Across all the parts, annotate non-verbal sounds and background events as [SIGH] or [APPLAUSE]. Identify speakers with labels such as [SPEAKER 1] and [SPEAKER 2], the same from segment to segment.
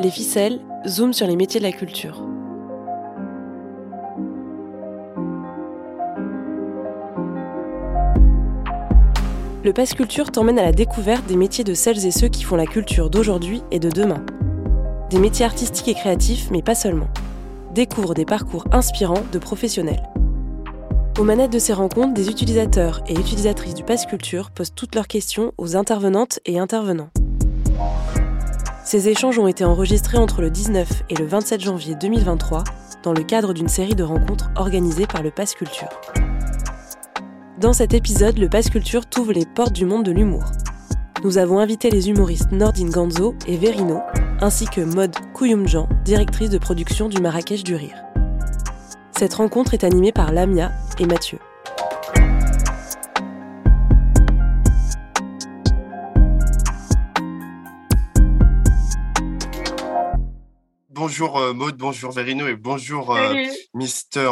[SPEAKER 1] Les ficelles, zoom sur les métiers de la culture. Le Pass Culture t'emmène à la découverte des métiers de celles et ceux qui font la culture d'aujourd'hui et de demain. Des métiers artistiques et créatifs, mais pas seulement. Découvre des parcours inspirants de professionnels. Aux manettes de ces rencontres, des utilisateurs et utilisatrices du Pass Culture posent toutes leurs questions aux intervenantes et intervenants. Ces échanges ont été enregistrés entre le 19 et le 27 janvier 2023 dans le cadre d'une série de rencontres organisées par le Pass Culture. Dans cet épisode, le Pass Culture t'ouvre les portes du monde de l'humour. Nous avons invité les humoristes Nordine Ganzo et Verino, ainsi que Maud Kouyumjan, directrice de production du Marrakech du Rire. Cette rencontre est animée par Lamia et Mathieu.
[SPEAKER 2] Bonjour euh, Maud, bonjour Verino et bonjour euh, Mister.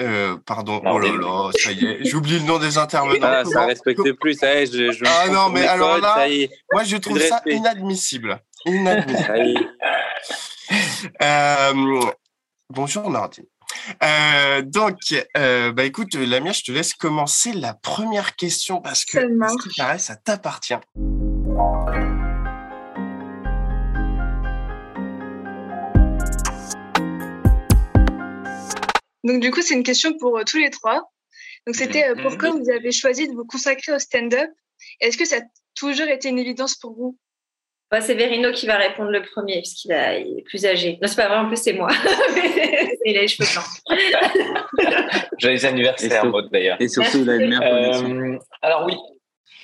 [SPEAKER 2] Euh, pardon, oh là là, ça y est, j'oublie le nom des intervenants.
[SPEAKER 3] Ah, ça respecte plus, ça y est, je, je
[SPEAKER 2] Ah non, mais alors là, moi je trouve ça inadmissible. Inadmissible. bonjour Nardine. donc, bah écoute, Lamia, je te laisse commencer la première question parce que, ça, ça t'appartient.
[SPEAKER 4] Donc, du coup, c'est une question pour euh, tous les trois. Donc, c'était euh, pourquoi vous avez choisi de vous consacrer au stand-up? Est-ce que ça a toujours été une évidence pour vous?
[SPEAKER 5] Bah, C'est Verino qui va répondre le premier, puisqu'il est plus âgé. Non, c'est pas vrai, en plus, c'est moi. [LAUGHS] il a les cheveux
[SPEAKER 3] blancs. [LAUGHS] Joyeux anniversaire, Maud, d'ailleurs.
[SPEAKER 6] Et surtout, il a une meilleure connexion.
[SPEAKER 3] Euh, alors, oui.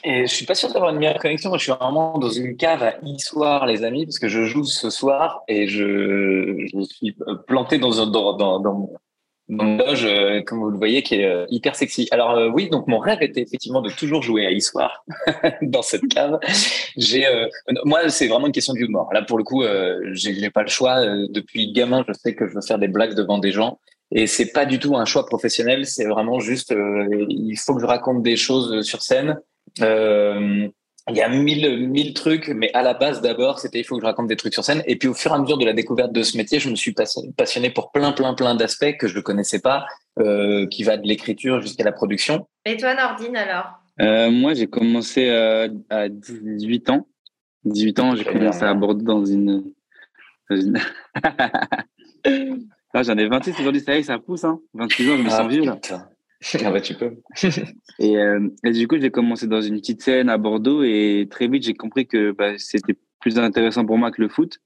[SPEAKER 3] Et je suis pas sûr d'avoir une meilleure connexion. Moi, je suis vraiment dans une cave à e-soir, les amis, parce que je joue ce soir et je, je suis planté dans, dans, dans, dans, loge, euh, comme vous le voyez, qui est euh, hyper sexy. Alors euh, oui, donc mon rêve était effectivement de toujours jouer à Histoire [LAUGHS] dans cette cave. J'ai, moi, c'est vraiment une question d'humour. Là, pour le coup, j'ai pas le choix. depuis gamin, je sais que je veux faire des blagues devant des gens. Et c'est pas du tout un choix professionnel, c'est vraiment juste, il faut que je raconte des choses sur scène. Euh, il y a mille, mille trucs, mais à la base, d'abord, c'était il faut que je raconte des trucs sur scène. Et puis, au fur et à mesure de la découverte de ce métier, je me suis passionné pour plein, plein, plein d'aspects que je ne connaissais pas, euh, qui va de l'écriture jusqu'à la production.
[SPEAKER 5] Et toi, Nordine, alors?
[SPEAKER 6] Euh, Moi, j'ai commencé euh, à 18 ans. 18 ans, j'ai commencé à Bordeaux dans une. Ah, [LAUGHS] j'en ai 26 aujourd'hui, ça y est, ça pousse. Hein. 26 ans, je me sens ah, vieux. Là. [LAUGHS]
[SPEAKER 3] Ah bah tu peux. [LAUGHS]
[SPEAKER 6] et, euh, et, du coup, j'ai commencé dans une petite scène à Bordeaux et très vite, j'ai compris que bah, c'était plus intéressant pour moi que le foot.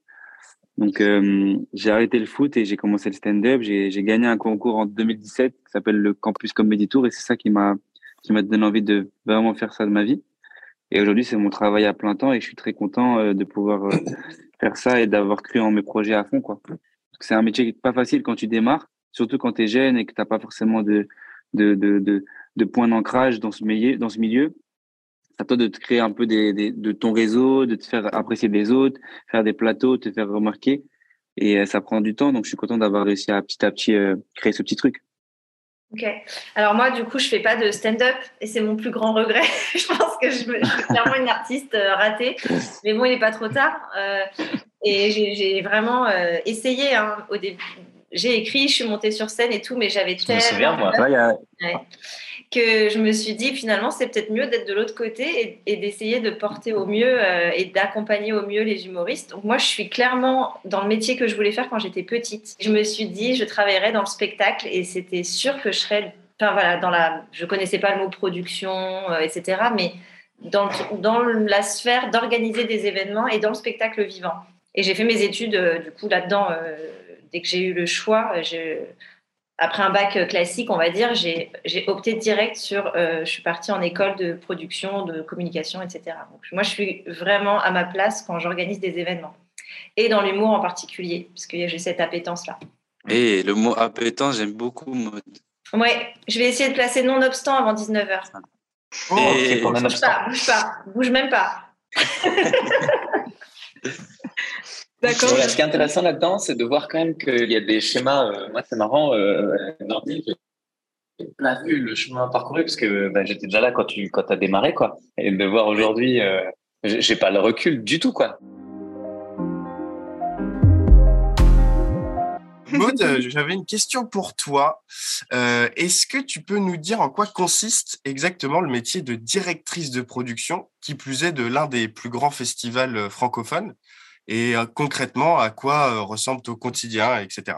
[SPEAKER 6] Donc, euh, j'ai arrêté le foot et j'ai commencé le stand-up. J'ai gagné un concours en 2017 qui s'appelle le Campus Comedy Tour et c'est ça qui m'a qui m'a donné envie de vraiment faire ça de ma vie. Et aujourd'hui, c'est mon travail à plein temps et je suis très content euh, de pouvoir faire ça et d'avoir cru en mes projets à fond. quoi. C'est un métier qui n'est pas facile quand tu démarres, surtout quand tu es jeune et que tu n'as pas forcément de, de, de, de, de points d'ancrage dans ce milieu. Dans ce milieu. C'est à toi de te créer un peu des, des, de ton réseau, de te faire apprécier des autres, faire des plateaux, te faire remarquer. Et euh, ça prend du temps, donc je suis content d'avoir réussi à petit à petit euh, créer ce petit truc.
[SPEAKER 5] Ok. Alors moi, du coup, je fais pas de stand-up et c'est mon plus grand regret. [LAUGHS] je pense que je, suis clairement une artiste euh, ratée, mais bon, il n'est pas trop tard. Euh, et j'ai vraiment essayé hein, au début j'ai écrit, je suis montée sur scène et tout, mais j'avais tellement
[SPEAKER 3] moi.
[SPEAKER 5] que je me suis dit finalement c'est peut-être mieux d'être de l'autre côté et, d'essayer de porter au mieux euh, et d'accompagner au mieux les humoristes. Donc moi je suis clairement dans le métier que je voulais faire quand j'étais petite. Je me suis dit je travaillerais dans le spectacle et c'était sûr que je serais, enfin voilà, dans la, je connaissais pas le mot production, euh, etc. Mais dans, dans la sphère d'organiser des événements et dans le spectacle vivant. Et j'ai fait mes études euh, du coup là-dedans dès que j'ai eu le choix, après un bac classique, on va dire, j'ai opté direct sur, euh, je suis partie en école de production, de communication, etc. Donc, moi, je suis vraiment à ma place quand j'organise des événements. Et dans l'humour en particulier, parce que j'ai cette appétence-là.
[SPEAKER 6] Et le mot appétence, j'aime beaucoup.
[SPEAKER 5] Ouais, je vais essayer de placer non-obstant avant 19h.
[SPEAKER 3] Oh,
[SPEAKER 5] bouge pas, bouge pas, bouge même pas. [LAUGHS]
[SPEAKER 3] D'accord. ce qui est intéressant là-dedans, c'est de voir quand même qu'il y a des schémas. Euh, moi, c'est marrant, euh, j'ai pas vu le chemin parcouru parce que bah, j'étais déjà là quand tu quand as démarré, quoi. Et de voir aujourd'hui, euh, j'ai pas le recul du tout, quoi.
[SPEAKER 2] Maud, j'avais une question pour toi. Est-ce que tu peux nous dire en quoi consiste exactement le métier de directrice de production, qui plus est de l'un des plus grands festivals francophones? Et concrètement, à quoi ressemble au quotidien, etc.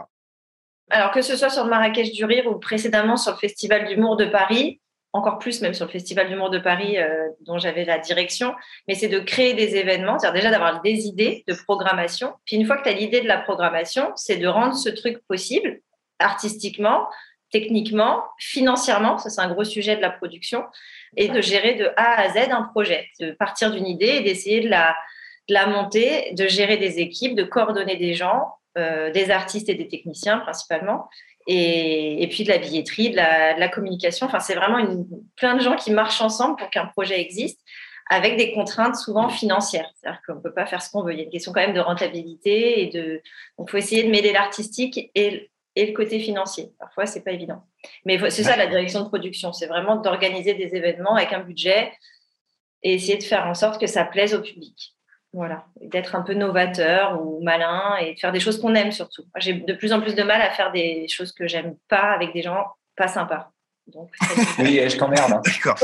[SPEAKER 5] Alors que ce soit sur le Marrakech du Rire ou précédemment sur le Festival d'humour de Paris, encore plus même sur le Festival d'humour de Paris dont j'avais la direction, mais c'est de créer des événements, c'est-à-dire déjà d'avoir des idées de programmation. Puis une fois que tu as l'idée de la programmation, c'est de rendre ce truc possible artistiquement, techniquement, financièrement, ça c'est un gros sujet de la production, et de gérer de A à Z un projet, de partir d'une idée et d'essayer de la, de la monter, de gérer des équipes, de coordonner des gens, euh, des artistes et des techniciens principalement, et, puis de la billetterie, de la, communication. Enfin, c'est vraiment plein de gens qui marchent ensemble pour qu'un projet existe avec des contraintes souvent financières. C'est-à-dire qu'on ne peut pas faire ce qu'on veut. Il y a une question quand même de rentabilité et de. Donc, il faut essayer de mêler l'artistique et, et, le côté financier. Parfois, c'est pas évident. Mais c'est ça la direction de production. C'est vraiment d'organiser des événements avec un budget et essayer de faire en sorte que ça plaise au public. Voilà, d'être un peu novateur ou malin et de faire des choses qu'on aime surtout. J'ai de plus en plus de mal à faire des choses que j'aime pas avec des gens pas sympas.
[SPEAKER 3] Donc, oui, je t'emmerde. Hein.
[SPEAKER 5] D'accord.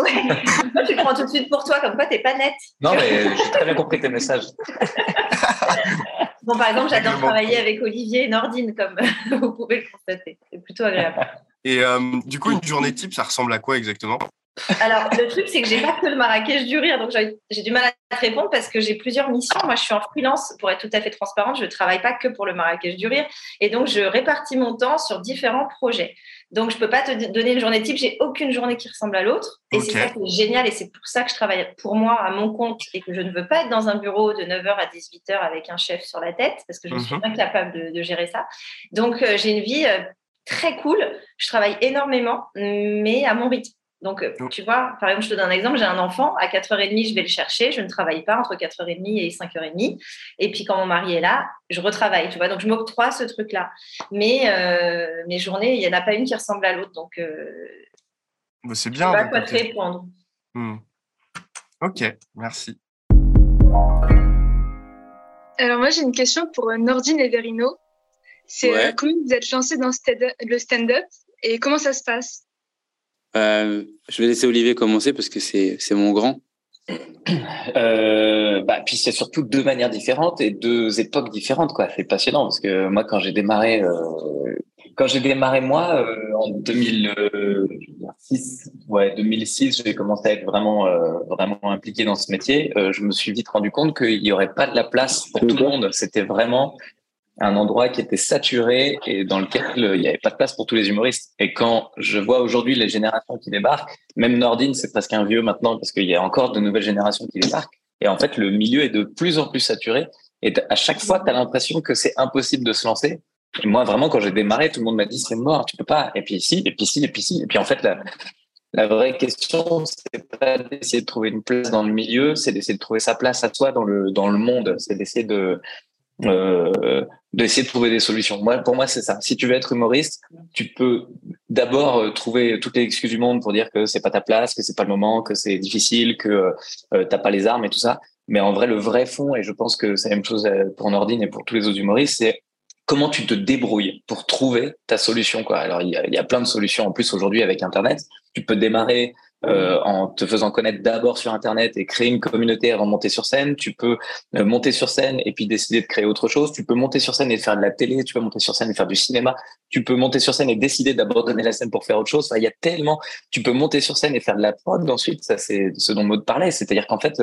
[SPEAKER 5] tu prends tout de suite pour toi, comme quoi t'es pas net.
[SPEAKER 3] Non, mais j'ai très bien compris tes messages. [LAUGHS]
[SPEAKER 5] bon, par exemple, j'adore travailler avec Olivier et Nordine, comme [LAUGHS] vous pouvez le constater. C'est plutôt agréable.
[SPEAKER 2] Et euh, du coup, une journée type, ça ressemble à quoi exactement?
[SPEAKER 5] Alors, le truc, c'est que j'ai pas que le Marrakech du rire, donc j'ai du mal à te répondre parce que j'ai plusieurs missions. Moi, je suis en freelance, pour être tout à fait transparente, je ne travaille pas que pour le Marrakech du rire, et donc je répartis mon temps sur différents projets. Donc, je peux pas te donner une journée type, j'ai aucune journée qui ressemble à l'autre, et c'est ça qui est génial, et c'est pour ça que je travaille pour moi à mon compte et que je ne veux pas être dans un bureau de 9h à 18h avec un chef sur la tête, parce que je suis mhm. incapable de, gérer ça. Donc, euh, j'ai une vie euh, très cool, je travaille énormément, mais à mon rythme. Donc, euh, tu vois, par exemple, je te donne un exemple, j'ai un enfant, à 4h30, je vais le chercher, je ne travaille pas entre 4h30 et 5h30. Et puis, quand mon mari est là, je retravaille, tu vois. Donc, je m'octroie ce truc-là. Mais euh, mes journées, il n'y en a pas une qui ressemble à l'autre. Donc, euh,
[SPEAKER 2] bah, c'est bien.
[SPEAKER 5] Je quoi te répondre.
[SPEAKER 2] Hmm. Ok, merci.
[SPEAKER 4] Alors, moi, j'ai une question pour Nordine et Verino. C'est comment vous êtes lancé dans le stand-up et comment ça se passe?
[SPEAKER 6] Euh, je vais laisser Olivier commencer parce que c'est mon grand.
[SPEAKER 3] Euh, bah, puis c'est surtout deux manières différentes et deux époques différentes quoi. C'est passionnant parce que moi quand j'ai démarré, euh, quand j'ai démarré moi euh, en 2006, ouais 2006, j'ai commencé à être vraiment vraiment impliqué dans ce métier. je me suis vite rendu compte qu'il y aurait pas de la place pour tout le monde. C'était vraiment un endroit qui était saturé et dans lequel euh, il n'y avait pas de place pour tous les humoristes. Et quand je vois aujourd'hui les générations qui débarquent, même Nordine, c'est presque un vieux maintenant parce qu'il y a encore de nouvelles générations qui débarquent. Et en fait, le milieu est de plus en plus saturé. Et à chaque fois, tu as l'impression que c'est impossible de se lancer. Et moi, vraiment, quand j'ai démarré, tout le monde m'a dit c'est mort, tu peux pas. Et puis ici, et puis ici, et puis ici. Et puis en fait, la, la vraie question, c'est pas d'essayer de trouver une place dans le milieu, c'est d'essayer de trouver sa place à toi dans le dans le monde. C'est d'essayer de euh, d'essayer de trouver des solutions. Moi, pour moi, c'est ça. Si tu veux être humoriste, tu peux d'abord euh, trouver toutes les excuses du monde pour dire que c'est pas ta place, que c'est pas le moment, que c'est difficile, que euh, t'as pas les armes et tout ça. Mais en vrai, le vrai fond, et je pense que c'est la même chose euh, pour Nordine et pour tous les autres humoristes, c'est comment tu te débrouilles pour trouver ta solution. Alors, il y a plein de solutions en plus aujourd'hui avec Internet. Tu peux démarrer euh, en te faisant connaître d'abord sur Internet et créer une communauté avant de monter sur scène. Tu peux euh, monter sur scène et puis décider de créer autre chose. Tu peux monter sur scène et faire de la télé. Tu peux monter sur scène et faire du cinéma. Tu peux monter sur scène et décider d'abandonner la scène pour faire autre chose. il y a tellement. Tu peux monter sur scène et faire de la prod ensuite. Ça, c'est ce dont Maud parlait. C'est-à-dire qu'en fait,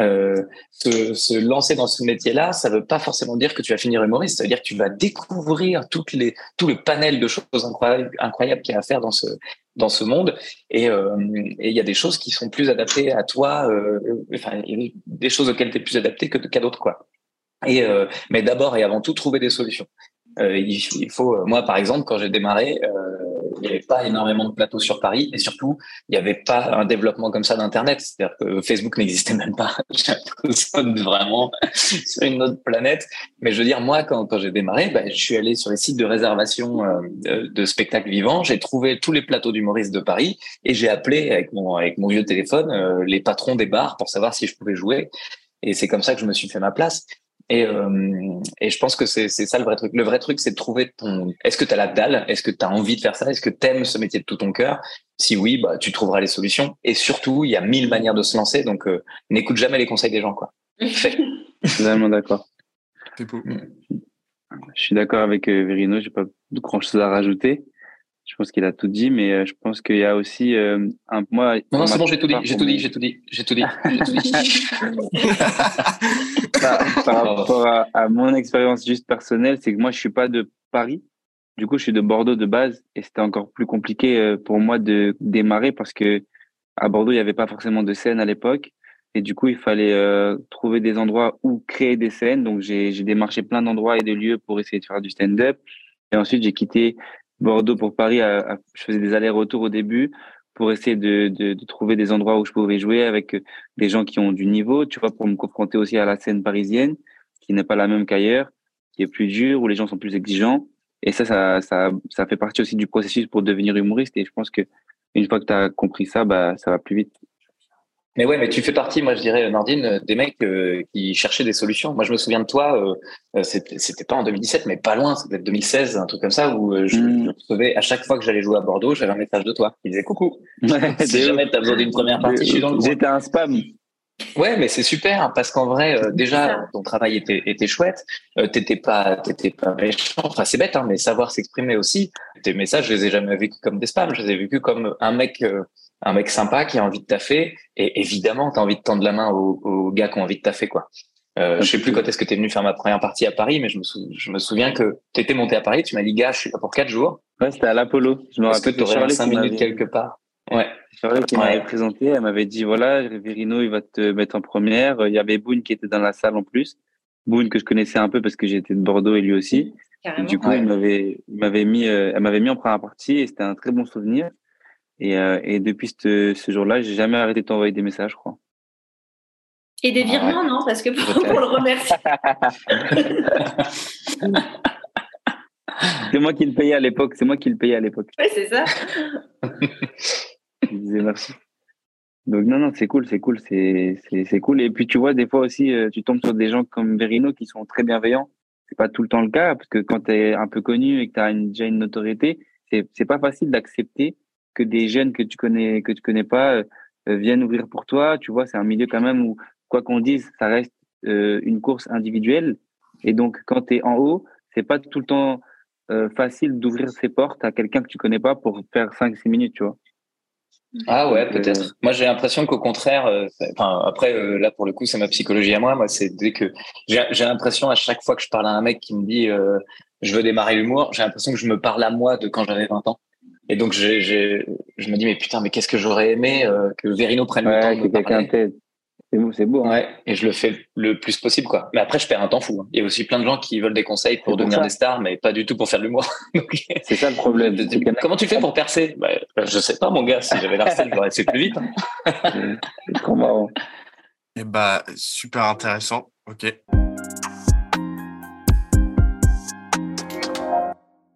[SPEAKER 3] euh, se, se, lancer dans ce métier-là, ça veut pas forcément dire que tu vas finir humoriste. Ça veut dire que tu vas découvrir toutes les, tout le panel de choses incroyables, incroyables qu'il y a à faire dans ce, dans ce monde. Et euh, il y a des choses qui sont plus adaptées à toi, euh, enfin, des choses auxquelles tu es plus adapté que qu'à d'autres, quoi. Et, euh, mais d'abord et avant tout, trouver des solutions. Il, faut, moi par exemple, quand j'ai démarré, il n'y avait pas énormément de plateaux sur Paris et surtout, il n'y avait pas un développement comme ça d'Internet. C'est-à-dire que Facebook n'existait même pas. [LAUGHS] J'ai vraiment [LAUGHS] sur une autre planète. Mais je veux dire, moi, quand, j'ai démarré, bah, je suis allé sur les sites de réservation euh, de spectacles vivants. J'ai trouvé tous les plateaux d'humoristes de Paris et j'ai appelé avec mon, avec mon vieux téléphone les patrons des bars pour savoir si je pouvais jouer. Et c'est comme ça que je me suis fait ma place. Et, euh, et je pense que c'est ça le vrai truc. Le vrai truc, c'est de trouver ton. Est-ce que tu as la dalle? Est-ce que tu as envie de faire ça? Est-ce que tu aimes ce métier de tout ton cœur? Si oui, bah, tu trouveras les solutions. Et surtout, il y a mille manières de se lancer. Donc, euh, n'écoute jamais les conseils des gens. Quoi. [LAUGHS]
[SPEAKER 6] Totalement d'accord.
[SPEAKER 2] C'est beau.
[SPEAKER 6] Je suis d'accord avec euh, Verino. J'ai pas grand chose à rajouter. Je pense qu'il a tout dit, mais euh, je pense qu'il y a aussi euh, un moi.
[SPEAKER 3] Non, non c'est bon, j'ai tout, dit, j'ai tout dit, j'ai tout dit, j'ai tout dit,
[SPEAKER 6] par, par, rapport à, à mon expérience juste personnelle, c'est que moi, je suis pas de Paris. Du coup, je suis de Bordeaux de base, et c'était encore plus compliqué euh, pour moi de démarrer parce que à Bordeaux, il n'y avait pas forcément de scène à l'époque. Et du coup, il fallait euh, trouver des endroits où créer des scènes. Donc, j'ai démarché plein d'endroits et de lieux pour essayer de faire du stand-up. Et ensuite, j'ai quitté Bordeaux pour Paris, je faisais des allers-retours au début pour essayer de, de, de, trouver des endroits où je pouvais jouer avec des gens qui ont du niveau, tu vois, pour me confronter aussi à la scène parisienne, qui n'est pas la même qu'ailleurs, qui est plus dure, où les gens sont plus exigeants. Et ça, ça, ça, ça fait partie aussi du processus pour devenir humoriste. Et je pense que une fois que tu as compris ça, bah, ça va plus vite.
[SPEAKER 3] Mais ouais, mais tu fais partie, moi je dirais, Nordine, euh, des mecs euh, qui cherchaient des solutions. Moi je me souviens de toi, euh, c'était pas en 2017, mais pas loin, c'était 2016, un truc comme ça, où je, mm. recevais, à chaque fois que j'allais jouer à Bordeaux, j'avais un message de toi qui disait coucou. [LAUGHS] [LAUGHS] si jamais tu as besoin d'une première partie, je suis dans le
[SPEAKER 6] J'étais un spam.
[SPEAKER 3] Ouais, mais c'est super parce qu'en vrai, déjà, ton travail était, était chouette. t'étais pas, t'étais pas méchant. Enfin, c'est bête, hein, mais savoir s'exprimer aussi. Tes messages, je les ai jamais vécus comme des spams. Je les ai vécus comme un mec un mec sympa qui a envie de taffer et évidemment tu as envie de tendre la main aux, gars qui ont envie de taffer quoi. Euh, je sais plus quand est-ce que tu es venu faire ma première partie à Paris, mais je me, je me souviens que tu étais monté à Paris, tu m'as dit, gars, je suis là pour quatre jours.
[SPEAKER 6] Ouais, c'était à l'Apollo.
[SPEAKER 3] Je me rappelle que tu aurais cinq minutes quelque part. Ouais.
[SPEAKER 6] Charlotte qui m'avait présenté, elle m'avait dit, voilà, Verino, il va te mettre en première. Il y avait Boone qui était dans la salle en plus. Boone que je connaissais un peu parce que j'étais de Bordeaux et lui aussi. du coup, il m'avait, il m'avait mis, euh, elle m'avait mis en première partie et c'était un très bon souvenir. Et, euh, et depuis ce, ce jour-là, j'ai jamais arrêté de t'envoyer des messages, je crois.
[SPEAKER 5] Et des virements, non Parce que pour, pour le remercier. [LAUGHS]
[SPEAKER 6] c'est moi qui le payais à l'époque. C'est moi qui le payais à l'époque.
[SPEAKER 5] Oui, c'est ça. [LAUGHS]
[SPEAKER 6] Je disais merci. Donc non, non, c'est cool, c'est cool, c'est, c'est, cool. Et puis tu vois, des fois aussi, euh, tu tombes sur des gens comme Verino qui sont très bienveillants. C'est pas tout le temps le cas parce que quand tu es un peu connu et que tu as déjà une notoriété, c'est, c'est pas facile d'accepter que des jeunes que tu connais que tu connais pas euh, euh, viennent ouvrir pour toi. Tu vois, c'est un milieu quand même où quoi qu'on dise, ça reste euh, une course individuelle. Et donc, quand tu es en haut, c'est pas tout le temps facile d'ouvrir ses portes à quelqu'un que tu connais pas pour faire 5-6 minutes, tu vois.
[SPEAKER 3] Ah ouais, peut-être. Moi, j'ai l'impression qu'au contraire, enfin après là pour le coup, c'est ma psychologie à moi. Moi, c'est dès que j'ai l'impression à chaque fois que je parle à un mec qui me dit je veux démarrer l'humour, j'ai l'impression que je me parle à moi de quand j'avais 20 ans. Et donc, j'ai, je me dis, mais putain, mais qu'est-ce que j'aurais aimé euh, que Verino prenne le temps de
[SPEAKER 6] me parler. C'est beau, c'est beau.
[SPEAKER 3] Hein. Ouais, et je le fais le plus possible, quoi. Mais après, je perds un temps fou. Hein. Il y a aussi plein de gens qui veulent des conseils pour devenir des stars, mais pas du tout pour faire de l'humour. [LAUGHS]
[SPEAKER 6] c'est ça le problème.
[SPEAKER 3] Comment tu fais pour percer? Bah, Je sais pas, mon gars. Si j'avais l'arsène, j'aurais fait plus vite. Hein. [LAUGHS]
[SPEAKER 6] c'est trop marrant.
[SPEAKER 2] Eh bah, super intéressant. Ok.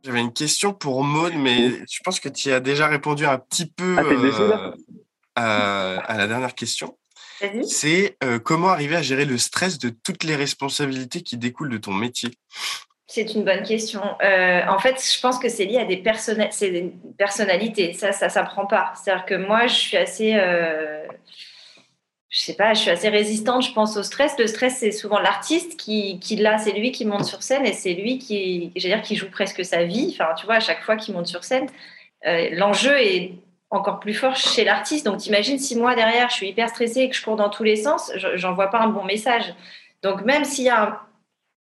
[SPEAKER 2] J'avais une question pour Maud, mais je pense que tu as déjà répondu un petit peu ah, euh, à, la dernière question. C'est euh, comment arriver à gérer le stress de toutes les responsabilités qui découlent de ton métier?
[SPEAKER 5] C'est une bonne question. Euh, en fait, je pense que c'est lié à des, des personnalités. Ça, ça s'apprend pas. C'est-à-dire que moi, je suis assez je sais pas, je suis assez résistante, je pense au stress. Le stress, c'est souvent l'artiste qui, l'a, c'est lui qui monte sur scène et c'est lui qui, dire, qui joue presque sa vie. Enfin, tu vois, à chaque fois qu'il monte sur scène, euh, l'enjeu est encore plus fort chez l'artiste. Donc, t'imagines si moi derrière, je suis hyper stressée et que je cours dans tous les sens, j'en vois pas un bon message. Donc, même s'il y a un,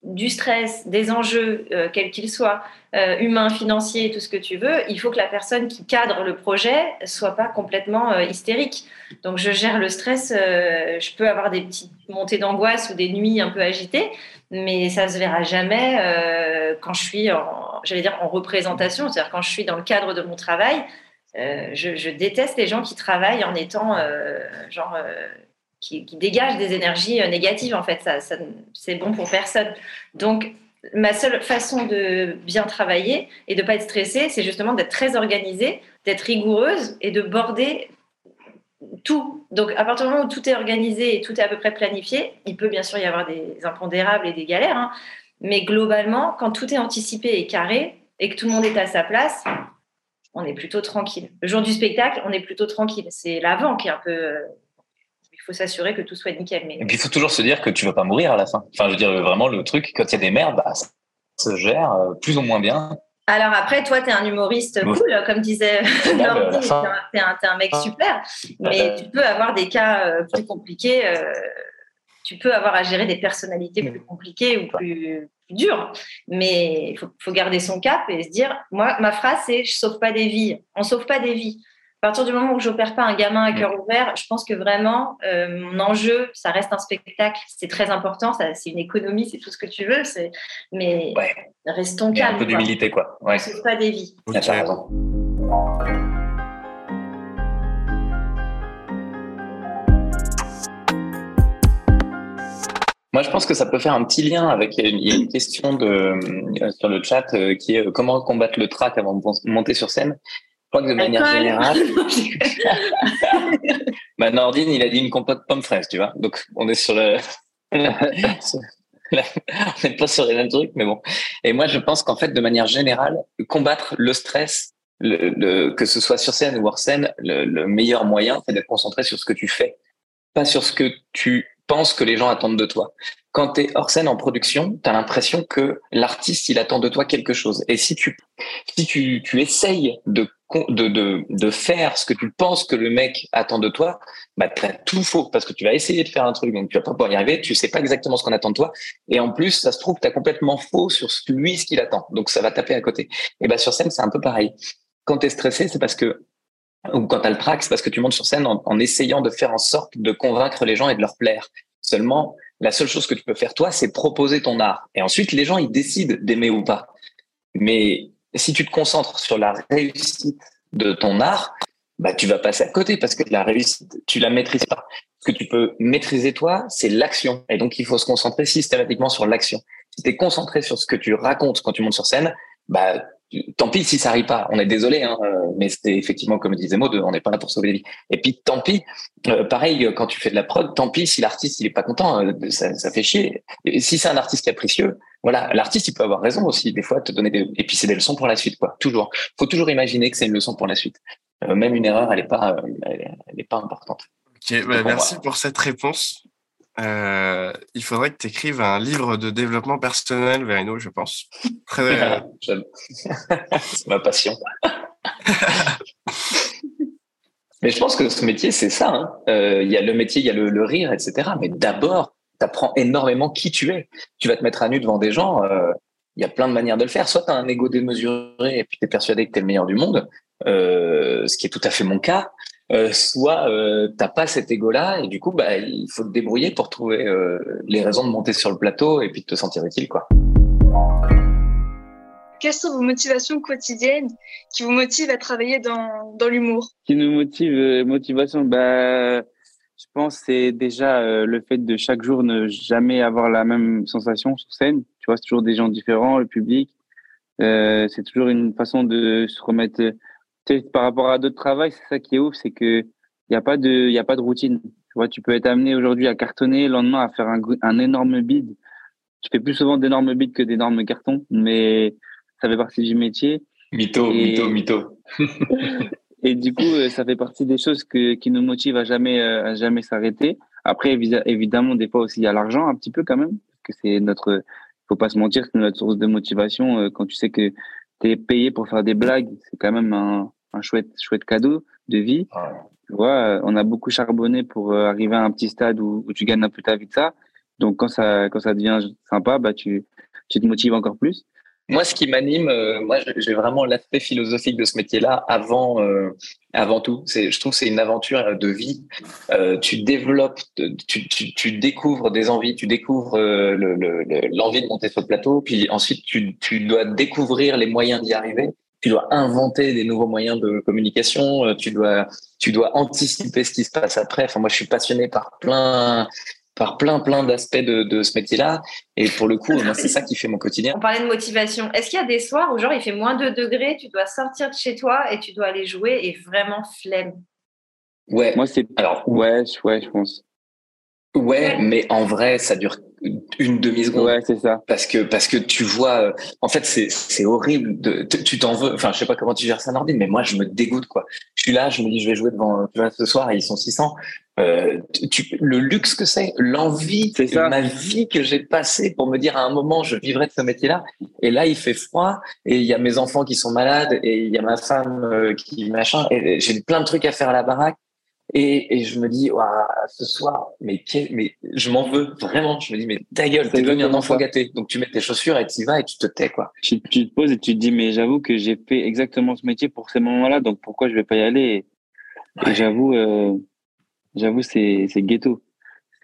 [SPEAKER 5] du stress, des enjeux, euh, quels qu'ils soient, euh, humains, financiers, tout ce que tu veux, il faut que la personne qui cadre le projet soit pas complètement euh, hystérique. Donc je gère le stress, je peux avoir des petites montées d'angoisse ou des nuits un peu agitées, mais ça se verra jamais quand je suis j'allais dire en représentation, c'est-à-dire quand je suis dans le cadre de mon travail. Je, je, déteste les gens qui travaillent en étant genre qui, dégage des énergies euh, négatives, en fait. Ça, c'est bon pour personne. Donc, ma seule façon de bien travailler et de ne pas être stressée, c'est justement d'être très organisée, d'être rigoureuse et de border tout. Donc, à partir du moment où tout est organisé et tout est à peu près planifié, il peut bien sûr y avoir des impondérables et des galères, hein. mais globalement, quand tout est anticipé et carré et que tout le monde est à sa place, on est plutôt tranquille. Le jour du spectacle, on est plutôt tranquille. C'est l'avant qui est un peu. Euh, il faut s'assurer que tout soit nickel. Mais...
[SPEAKER 3] Et puis, il faut toujours se dire que tu ne vas pas mourir à la fin. Enfin, je veux dire, vraiment, le truc, quand il y a des merdes, bah, ça se gère euh, plus ou moins bien.
[SPEAKER 5] Alors après, toi, tu es un humoriste cool, comme disait Nordi, tu es, un mec super, mais tu peux avoir des cas euh, plus compliqués. tu peux avoir à gérer des personnalités plus compliquées ou plus, dur, mais il faut, garder son cap et se dire, moi, ma phrase, c'est je sauve pas des vies. On sauve pas des vies. À partir du moment où j'opère pas un gamin à cœur ouvert, je pense que vraiment, euh, mon enjeu, ça reste un spectacle. C'est très important, c'est une économie, c'est tout ce que tu veux. Mais restons calmes.
[SPEAKER 3] Un peu d'humilité, quoi.
[SPEAKER 5] Ouais. On sauve pas des vies.
[SPEAKER 3] Moi, je pense que ça peut faire un petit lien avec. Il y a une question de, euh, sur le chat euh, qui est euh, comment combattre le trac avant de monter sur scène. Crois que de manière générale. [LAUGHS] bah, Nordine, il a dit une compote pomme fraise, tu vois. Donc, on est sur le. [LAUGHS] on n'est pas sur les mêmes trucs, mais bon. Et moi, je pense qu'en fait, de manière générale, combattre le stress, le, que ce soit sur scène ou hors scène, le, le meilleur moyen, c'est d'être concentré sur ce que tu fais, pas sur ce que tu penses que les gens attendent de toi. Quand tu es hors scène en production, tu as l'impression que l'artiste, il attend de toi quelque chose. Et si tu, si tu, tu essayes de, de, de, de faire ce que tu penses que le mec attend de toi, bah, tu as tout faux parce que tu vas essayer de faire un truc, donc tu vas pas pouvoir y arriver, tu sais pas exactement ce qu'on attend de toi. Et en plus, ça se trouve, tu as complètement faux sur lui, ce qu'il attend. Donc ça va taper à côté. Et bah, sur scène, c'est un peu pareil. Quand tu es stressé, c'est parce que ou quand tu as le trac, c'est parce que tu montes sur scène en, essayant de faire en sorte de convaincre les gens et de leur plaire. Seulement, la seule chose que tu peux faire toi, c'est proposer ton art. Et ensuite, les gens, ils décident d'aimer ou pas. Mais si tu te concentres sur la réussite de ton art, bah, tu vas passer à côté parce que la réussite, tu la maîtrises pas. Ce que tu peux maîtriser toi, c'est l'action. Et donc, il faut se concentrer systématiquement sur l'action. Si tu es concentré sur ce que tu racontes quand tu montes sur scène, bah, tant pis si ça arrive pas. On est désolé, hein, euh, mais c'était effectivement comme disait Maud, on n'est pas là pour sauver des vies. Et puis tant pis, euh, pareil quand tu fais de la prod, tant pis si l'artiste il est pas content, euh, ça, ça, fait chier. Et si c'est un artiste capricieux, voilà, l'artiste il peut avoir raison aussi des fois te donner des et puis c'est des leçons pour la suite quoi. Toujours, faut toujours imaginer que c'est une leçon pour la suite. même une erreur, elle est pas, elle, est pas importante.
[SPEAKER 2] Ok, bah, merci pour cette réponse. Euh, il faudrait que tu écrives un livre de développement personnel, Verino, je pense.
[SPEAKER 3] Très... [LAUGHS] c'est ma passion. [LAUGHS] Mais je pense que ce métier, c'est ça. Hein. Euh, il y a le métier, il y a le, rire, etc. Mais d'abord, tu apprends énormément qui tu es. Tu vas te mettre à nu devant des gens. Euh, il y a plein de manières de le faire. Soit tu as un ego démesuré et puis tu es persuadé que tu es le meilleur du monde, ce qui est tout à fait mon cas. Euh, soit euh, t'as pas cet ego-là et du coup bah il faut te débrouiller pour trouver euh, les raisons de monter sur le plateau et puis de te sentir utile quoi.
[SPEAKER 4] Quelles sont vos motivations quotidiennes qui vous motivent à travailler dans, dans l'humour?
[SPEAKER 6] Qui nous motive, euh, motivation, bah, je pense c'est déjà euh, le fait de chaque jour ne jamais avoir la même sensation sur scène. Tu vois, c'est toujours des gens différents, le public. c'est toujours une façon de se remettre par rapport à d'autres travails, c'est ça qui est ouf, c'est que il n'y a pas de, il a pas de routine. Tu vois, tu peux être amené aujourd'hui à cartonner, le lendemain à faire un, un énorme bid. Tu fais plus souvent d'énormes bids que d'énormes cartons, mais ça fait partie du métier.
[SPEAKER 3] Mytho, mytho, mytho. [LAUGHS]
[SPEAKER 6] et du coup, euh, ça fait partie des choses que, qui nous motivent à jamais, euh, à jamais s'arrêter. Après, évidemment, des fois aussi, il y a l'argent un petit peu quand même, parce que c'est notre, faut pas se mentir, c'est notre source de motivation euh, quand tu sais que tu es payé pour faire des blagues, c'est quand même un, un chouette, chouette cadeau de vie. Tu vois, on a beaucoup charbonné pour euh, arriver à un petit stade où, où, tu gagnes un peu ta vie de ça. Donc quand ça, quand ça devient sympa, bah tu, tu te motives encore plus.
[SPEAKER 3] Moi, ce qui m'anime, euh, moi, j'ai vraiment l'aspect philosophique de ce métier-là avant, euh, avant tout. C'est, je trouve, c'est une aventure de vie. Euh, tu développes, tu, tu, tu, découvres des envies, tu découvres l'envie le, de monter sur le plateau, puis ensuite tu, tu dois découvrir les moyens d'y arriver tu dois inventer des nouveaux moyens de communication, euh, tu dois, tu dois anticiper ce qui se passe après. Enfin, moi, je suis passionné par plein, par plein, plein d'aspects de, de, ce métier-là. Et pour le coup, c'est ça qui fait mon quotidien.
[SPEAKER 5] On parlait de motivation. Est-ce qu'il y a des soirs où, genre, il fait moins de degrés, tu dois sortir de chez toi et tu dois aller jouer et vraiment flemme?
[SPEAKER 3] Ouais.
[SPEAKER 6] Moi, c'est. Alors, ouais, ouais, je pense.
[SPEAKER 3] Ouais, mais en vrai, ça dure une demi seconde.
[SPEAKER 6] Ouais, c'est ça.
[SPEAKER 3] Parce que parce que tu vois, en fait, c'est c'est horrible. De, tu t'en veux. Enfin, je sais pas comment tu gères ça, Nordine, mais moi, je me dégoûte quoi. Je suis là, je me dis, je vais jouer devant tu vois, ce soir et ils sont 600. Euh, tu, le luxe que c'est, l'envie, ma vie que j'ai passée pour me dire à un moment, je vivrai de ce métier-là. Et là, il fait froid et il y a mes enfants qui sont malades et il y a ma femme euh, qui machin. Et j'ai plein de trucs à faire à la baraque. Et, et je me dis, ce soir, mais, mais je m'en veux vraiment. Je me dis, mais ta gueule, t'es devenu un enfant gâté. Donc tu mets tes chaussures et tu y vas et tu te tais, quoi.
[SPEAKER 6] Tu, tu te poses et tu te dis, mais j'avoue que j'ai fait exactement ce métier pour ces moments-là, donc pourquoi je vais pas y aller? Et, j'avoue, euh, j'avoue, c'est, c'est ghetto.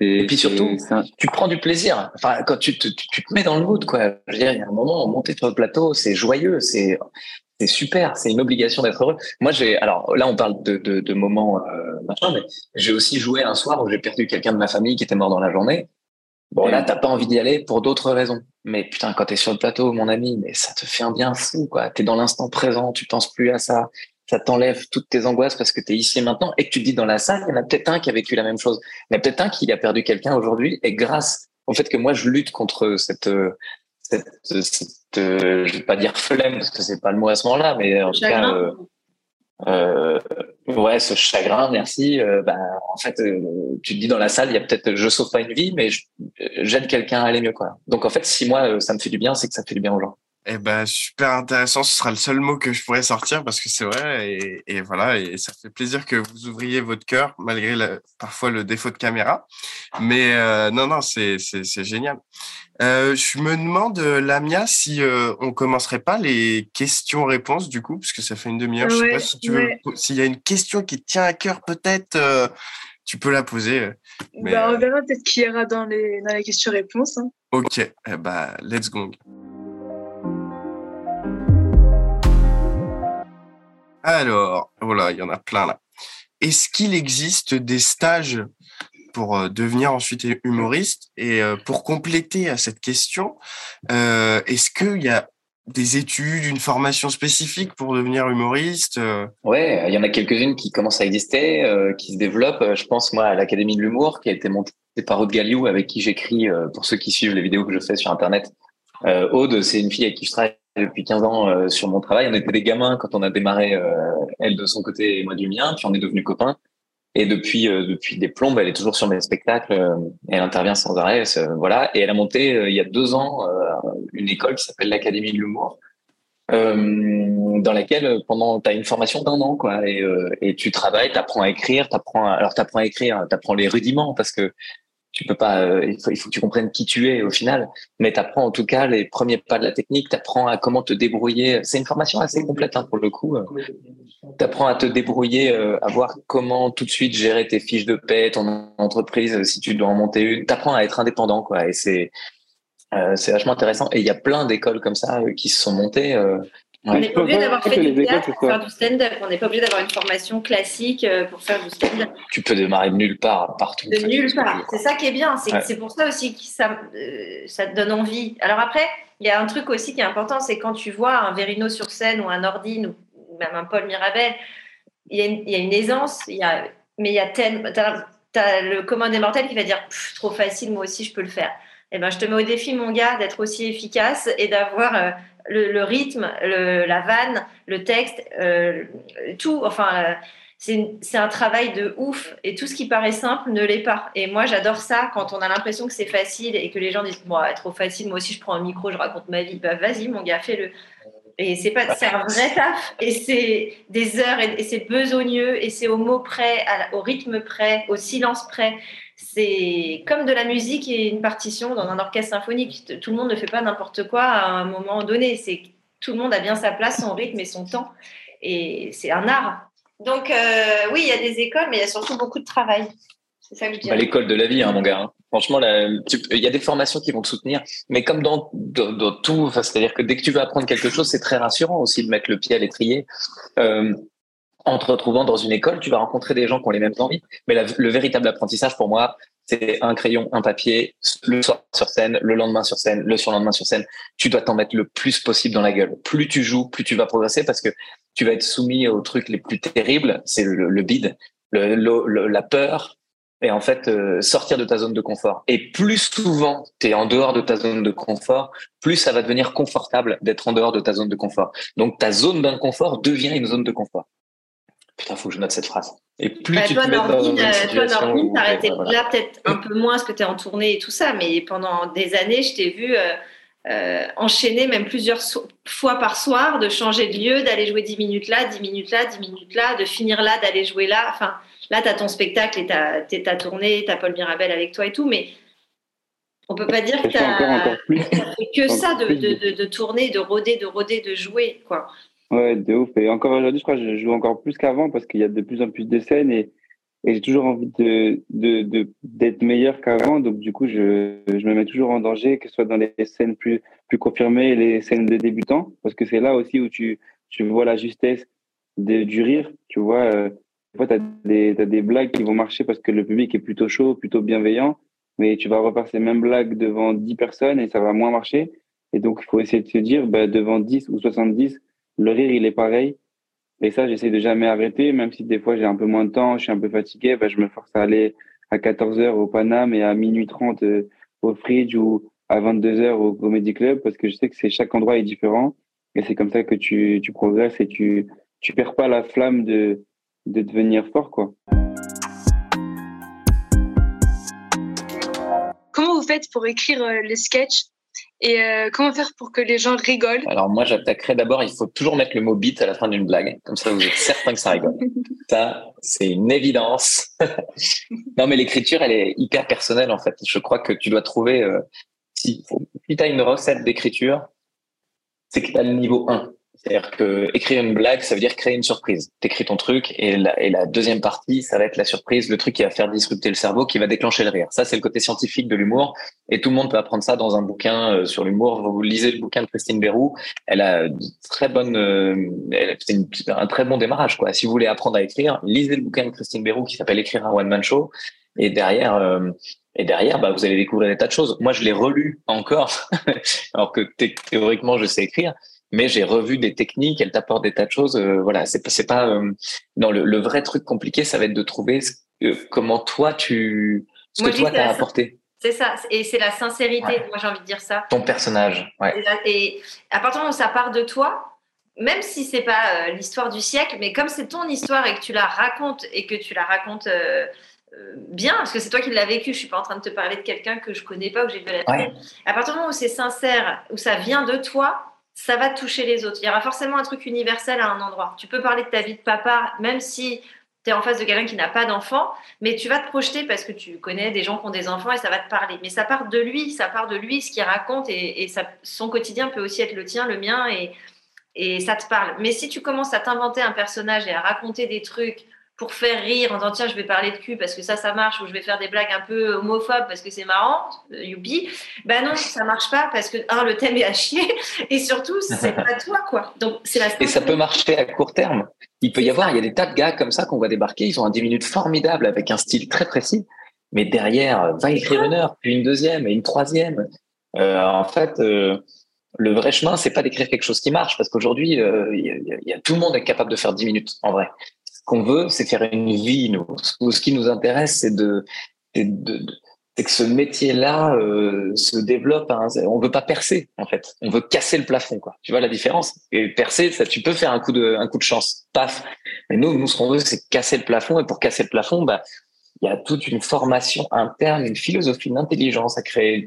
[SPEAKER 3] Et puis surtout, tu prends du plaisir. Enfin, quand tu te, tu, te mets dans le mood, quoi. Je veux dire, il y a un moment, monter sur le plateau, c'est joyeux, c'est, c'est super, c'est une obligation d'être heureux. Moi, j'ai, alors là, on parle de, de, de moments euh, machin, mais j'ai aussi joué un soir où j'ai perdu quelqu'un de ma famille qui était mort dans la journée. Bon, là, t'as pas envie d'y aller pour d'autres raisons. Mais putain, quand t'es sur le plateau, mon ami, mais ça te fait un bien fou, quoi. T'es dans l'instant présent, tu penses plus à ça. Ça t'enlève toutes tes angoisses parce que t'es ici et maintenant et que tu te dis dans la salle, il y en a peut-être un qui a vécu la même chose. Il y en a peut-être un qui a perdu quelqu'un aujourd'hui et grâce au fait que moi, je lutte contre cette, cette, cette euh, je vais pas dire flemme parce que c'est pas le mot à ce moment-là, mais en tout cas, euh, euh, ouais, ce chagrin, merci. Euh, bah, en fait, tu te dis dans la salle, il y a peut-être, je sauve pas une vie, mais j'aide quelqu'un à aller mieux, quoi. Donc en fait, si moi ça me fait du bien, c'est que ça fait du bien aux gens.
[SPEAKER 2] Eh ben, super intéressant. Ce sera le seul mot que je pourrais sortir parce que c'est vrai. Et, et, voilà, et ça fait plaisir que vous ouvriez votre cœur malgré parfois le défaut de caméra. Mais euh, non, non, c'est génial. Euh, je me demande, Lamia, si euh, on commencerait pas les questions-réponses du coup, puisque ça fait une demi-heure. je sais pas si tu veux, s'il y a une question qui te tient à cœur, peut-être, euh, tu peux la poser.
[SPEAKER 4] Mais, bah, on verra peut-être qui ira dans les, dans les questions-réponses. Hein.
[SPEAKER 2] Ok, eh bah, let's go. Alors, voilà, il y en a plein là. Est-ce qu'il existe des stages pour euh, devenir ensuite humoriste? Et euh, pour compléter à cette question, euh, est-ce qu'il y a des études, une formation spécifique pour devenir humoriste
[SPEAKER 3] Ouais, il y en a quelques-unes qui commencent à exister, qui se développent. Je pense moi à l'Académie de l'humour qui a été montée par Aude Galliou avec qui j'écris pour ceux qui suivent les vidéos que je fais sur Internet. Aude, c'est une fille avec qui je travaille depuis 15 ans euh, sur mon travail. On était des gamins quand on a démarré, euh, elle de son côté et moi du mien, puis on est devenus copains. Et depuis euh, depuis des plombes, elle est toujours sur mes spectacles. elle intervient sans arrêt, voilà. Et elle a monté il y a deux ans une école qui s'appelle l'Académie de l'humour, dans laquelle pendant t'as une formation d'un an quoi. Et, et tu travailles, t'apprends à écrire, t'apprends alors t'apprends à écrire, t'apprends les rudiments parce que tu peux pas, euh, il, faut, que tu comprennes qui tu es au final, mais tu apprends en tout cas les premiers pas de la technique, tu apprends à comment te débrouiller. C'est une formation assez complète hein, pour le coup. Tu apprends à te débrouiller, euh, à voir comment tout de suite gérer tes fiches de paie, ton entreprise, si tu dois en monter une. Tu apprends à être indépendant, quoi. Et c'est euh, c'est vachement intéressant. Et il y a plein d'écoles comme ça qui se sont montées.
[SPEAKER 5] On n'est pas obligé d'avoir fait du théâtre pour faire du stand-up. On n'est pas obligé d'avoir une formation classique euh, pour faire du stand-up.
[SPEAKER 3] Tu peux démarrer de nulle part, partout.
[SPEAKER 5] De nulle part. C'est ça qui est bien. C'est pour ça aussi que ça, euh, ça te donne envie. Alors après, il y a un truc aussi qui est important, c'est quand tu vois un Verino sur scène ou un Ordine ou même un Paul Mirabel, il y a une, il y a une aisance, il y a, mais il y a tellement. Tu as, le commun des mortels qui va dire trop facile, moi aussi je peux le faire. Eh ben, je te mets au défi, mon gars, d'être aussi efficace et d'avoir euh, le, rythme, la vanne, le texte, euh, tout. Enfin, euh, c'est un travail de ouf et tout ce qui paraît simple ne l'est pas. Et moi, j'adore ça quand on a l'impression que c'est facile et que les gens disent Bon, trop facile, moi aussi je prends un micro, je raconte ma vie. Bah, vas-y, mon gars, fais-le. Et c'est pas, c'est un vrai taf et c'est des heures et, c'est besogneux et c'est au mot près, au rythme près, au silence près c'est comme de la musique et une partition dans un orchestre symphonique. Tout le monde ne fait pas n'importe quoi à un moment donné. Tout le monde a bien sa place, son rythme et son temps. Et c'est un art. Donc euh, oui, il y a des écoles, mais il y a surtout beaucoup de travail. C'est ça que je dis.
[SPEAKER 3] Bah, l'école de la vie, hein, mon gars. Hein. Franchement, il y a des formations qui vont te soutenir, mais comme dans, dans, tout, c'est-à-dire que dès que tu veux apprendre quelque chose, c'est très rassurant aussi de mettre le pied à l'étrier. Euh, en te retrouvant dans une école, tu vas rencontrer des gens qui ont les mêmes envies. Mais le véritable apprentissage pour moi, c'est un crayon, un papier, le soir sur scène, le lendemain sur scène, le surlendemain sur scène. Tu dois t'en mettre le plus possible dans la gueule. Plus tu joues, plus tu vas progresser parce que tu vas être soumis aux trucs les plus terribles, c'est le, bide. le, la peur, et en fait euh, sortir de ta zone de confort. Et plus souvent tu es en dehors de ta zone de confort, plus ça va devenir confortable d'être en dehors de ta zone de confort. Donc ta zone d'inconfort devient une zone de confort. Putain, faut que je note cette phrase.
[SPEAKER 5] Et plus bah, tu toi, te mets dans une euh, situation toi, t'arrêtais là peut-être un peu moins parce que tu es en tournée et tout ça, mais pendant des années, je t'ai vu euh, euh, enchaîner même plusieurs fois par soir, de changer de lieu, d'aller jouer 10 minutes là, 10 minutes là, 10 minutes là, de finir là, d'aller jouer là. Enfin, là, tu as ton spectacle et tu as ta tournée, tu as Paul Mirabel avec toi et tout, mais on peut pas dire que tu as, que ça de, de, de, tourner, de rôder, de rôder, de jouer. quoi.
[SPEAKER 6] Ouais, de ouf. Et encore aujourd'hui, je crois que je joue encore plus qu'avant parce qu'il y a de plus en plus de scènes et, et j'ai toujours envie de, de, d'être meilleur qu'avant. Donc, du coup, je, je me mets toujours en danger, que ce soit dans les scènes plus, plus confirmées les scènes de débutants, parce que c'est là aussi où tu, tu vois la justesse de, du rire. Tu vois, euh, des fois, tu as des, t'as des blagues qui vont marcher parce que le public est plutôt chaud, plutôt bienveillant, mais tu vas refaire ces mêmes blagues devant 10 personnes et ça va moins marcher. Et donc, il faut essayer de se dire, bah, devant 10 ou 70, le rire, il est pareil. Et ça, j'essaie de jamais arrêter, même si des fois j'ai un peu moins de temps, je suis un peu fatigué, ben, je me force à aller à 14h au Paname et à minuit 30 euh, au Fridge ou à 22h au Comedy Club parce que je sais que chaque endroit est différent et c'est comme ça que tu, progresses et tu, tu perds pas la flamme de, de devenir fort, quoi.
[SPEAKER 4] Comment vous faites pour écrire euh, les sketchs et euh, comment faire pour que les gens rigolent?
[SPEAKER 3] Alors moi, j'attaquerai d'abord, il faut toujours mettre le mot beat à la fin d'une blague. Comme ça, vous êtes certain que ça rigole. [LAUGHS] ça, c'est une évidence. [LAUGHS] non, mais l'écriture, elle est hyper personnelle en fait. Je crois que tu dois trouver... Euh, si, si tu as une recette d'écriture, c'est que tu as le niveau 1. C'est-à-dire que écrire une blague, ça veut dire créer une surprise. T'écris ton truc et la, et la deuxième partie, ça va être la surprise, le truc qui va faire disrupter le cerveau, qui va déclencher le rire. Ça, c'est le côté scientifique de l'humour et tout le monde peut apprendre ça dans un bouquin euh, sur l'humour. Vous lisez le bouquin de Christine Bérou, elle a très bonne, euh, c'est un très bon démarrage quoi. Si vous voulez apprendre à écrire, lisez le bouquin de Christine Bérou qui s'appelle Écrire un one man show et derrière. Euh, et derrière, bah, vous allez découvrir des tas de choses. Moi, je l'ai relu encore, [LAUGHS] alors que théoriquement, je sais écrire mais j'ai revu des techniques, elle t'apporte des tas de choses. Euh, voilà, c'est c'est pas euh, non le, le, vrai truc compliqué, ça va être de trouver comment toi tu ce que toi t'as apporté.
[SPEAKER 5] C'est ça, et c'est la sincérité. Moi, j'ai envie de dire ça.
[SPEAKER 3] Ton personnage. Ouais.
[SPEAKER 5] Et à partir du moment où ça part de toi, même si c'est pas euh, l'histoire du siècle, mais comme c'est ton histoire et que tu la racontes et que tu la racontes bien, parce que c'est toi qui l'as vécu. Je suis pas en train de te parler de quelqu'un que je connais pas, que j'ai vu la. À partir du moment où c'est sincère, où ça vient de toi, ça va toucher les autres. Il y aura forcément un truc universel à un endroit. Tu peux parler de ta vie de papa, même si tu es en face de quelqu'un qui n'a pas d'enfant, mais tu vas te projeter parce que tu connais des gens qui ont des enfants et ça va te parler. Mais ça part de lui, ça part de lui, ce qu'il raconte et, ça, son quotidien peut aussi être le tien, le mien et, et ça te parle. Mais si tu commences à t'inventer un personnage et à raconter des trucs pour faire rire en disant tiens je vais parler de cul parce que ça ça marche ou je vais faire des blagues un peu homophobes parce que c'est marrant euh, youpi. Ben non ça marche pas parce que un le thème est à chier et surtout c'est pas toi quoi. Donc c'est la
[SPEAKER 3] et ça peut marcher à court terme. Il peut y avoir il y a des tas de gars comme ça qu'on voit débarquer ils ont un 10 minutes formidable avec un style très précis mais derrière va écrire une heure puis une deuxième et une troisième. Euh, en fait euh, le vrai chemin, c'est pas d'écrire quelque chose qui marche, parce qu'aujourd'hui, euh, y, y, a, tout le monde est capable de faire 10 minutes, en vrai qu'on veut, c'est faire une vie. Nous. Ce qui nous intéresse, c'est de, de, que ce métier-là euh, se développe. Hein. On veut pas percer, en fait. On veut casser le plafond, quoi. Tu vois la différence? Et percer, ça, tu peux faire un coup de, un coup de chance, paf. Mais nous, nous, ce qu'on veut, c'est casser le plafond. Et pour casser le plafond, bah, il y a toute une formation interne, une philosophie, une intelligence à créer,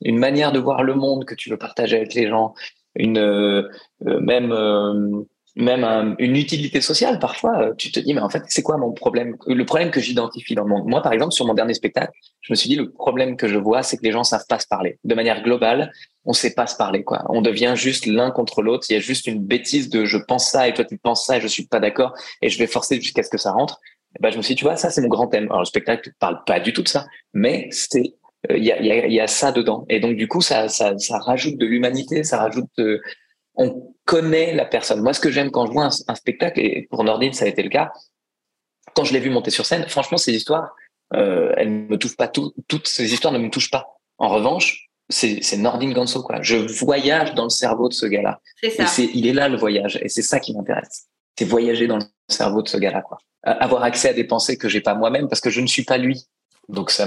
[SPEAKER 3] une manière de voir le monde que tu veux partager avec les gens, une euh, euh, même même une utilité sociale. Parfois, euh, tu te dis, mais en fait, c'est quoi mon problème? Le problème que j'identifie dans le monde. Moi, par exemple, sur mon dernier spectacle, je me suis dit, le problème que je vois, c'est que les gens savent pas se parler. De manière globale, on sait pas se parler. quoi. On devient juste l'un contre l'autre. Il y a juste une bêtise de je pense ça et toi tu penses ça et je suis pas d'accord et je vais forcer jusqu'à ce que ça rentre. Et ben, je me suis dit, tu vois, ça, c'est mon grand thème. Alors, le spectacle parle pas du tout de ça, mais c'est euh, il y, a, y, a, y, a, ça dedans. Et donc, du coup, ça, ça, ça rajoute de l'humanité, ça rajoute de, on connaît la personne. Moi, ce que j'aime quand je vois un, spectacle, et pour Nordine, ça a été le cas, quand je l'ai vu monter sur scène, franchement, ces histoires, euh, elles ne me touchent pas. Tout, toutes ces histoires ne me touchent pas. En revanche, c'est Nordine Ganso, quoi. Je voyage dans le cerveau de ce gars-là. C'est ça. Et il est là, le voyage. Et c'est ça qui m'intéresse. c'est voyager dans le cerveau de ce gars-là, quoi. Avoir accès à des pensées que j'ai pas moi-même parce que je ne suis pas lui. Donc ça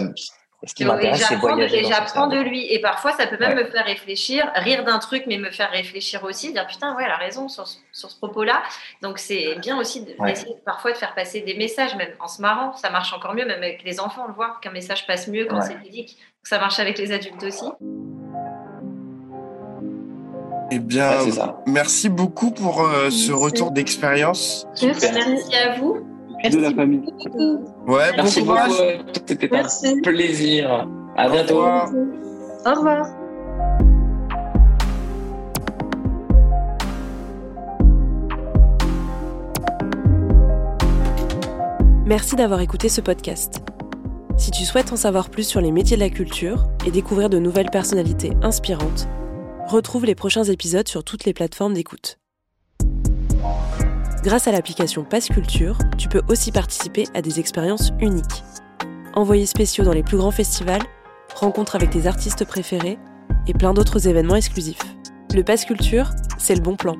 [SPEAKER 3] me,
[SPEAKER 5] ce qui m'intéresse, c'est voyager. J'apprends de lui. Et parfois, ça peut même me faire réfléchir, rire d'un truc, mais me faire réfléchir aussi, dire putain, ouais, elle a raison sur, sur ce propos-là. Donc, c'est bien aussi d'essayer parfois de faire passer des messages, même en se marrant. Ça marche encore mieux, même avec les enfants, on le voit, qu'un message passe mieux quand c'est ludique. Ça marche avec les adultes aussi.
[SPEAKER 2] Eh bien, merci beaucoup pour euh, ce retour d'expérience.
[SPEAKER 5] Merci à vous
[SPEAKER 6] de la famille.
[SPEAKER 2] Ouais,
[SPEAKER 3] Merci bon courage. C'était un plaisir. À bientôt.
[SPEAKER 4] Au revoir.
[SPEAKER 1] Merci d'avoir écouté ce podcast. Si tu souhaites en savoir plus sur les métiers de la culture et découvrir de nouvelles personnalités inspirantes, retrouve les prochains épisodes sur toutes les plateformes d'écoute. Grâce à l'application Passe Culture, tu peux aussi participer à des expériences uniques. Envoyés spéciaux dans les plus grands festivals, rencontres avec tes artistes préférés et plein d'autres événements exclusifs. Le Passe Culture, c'est le bon plan.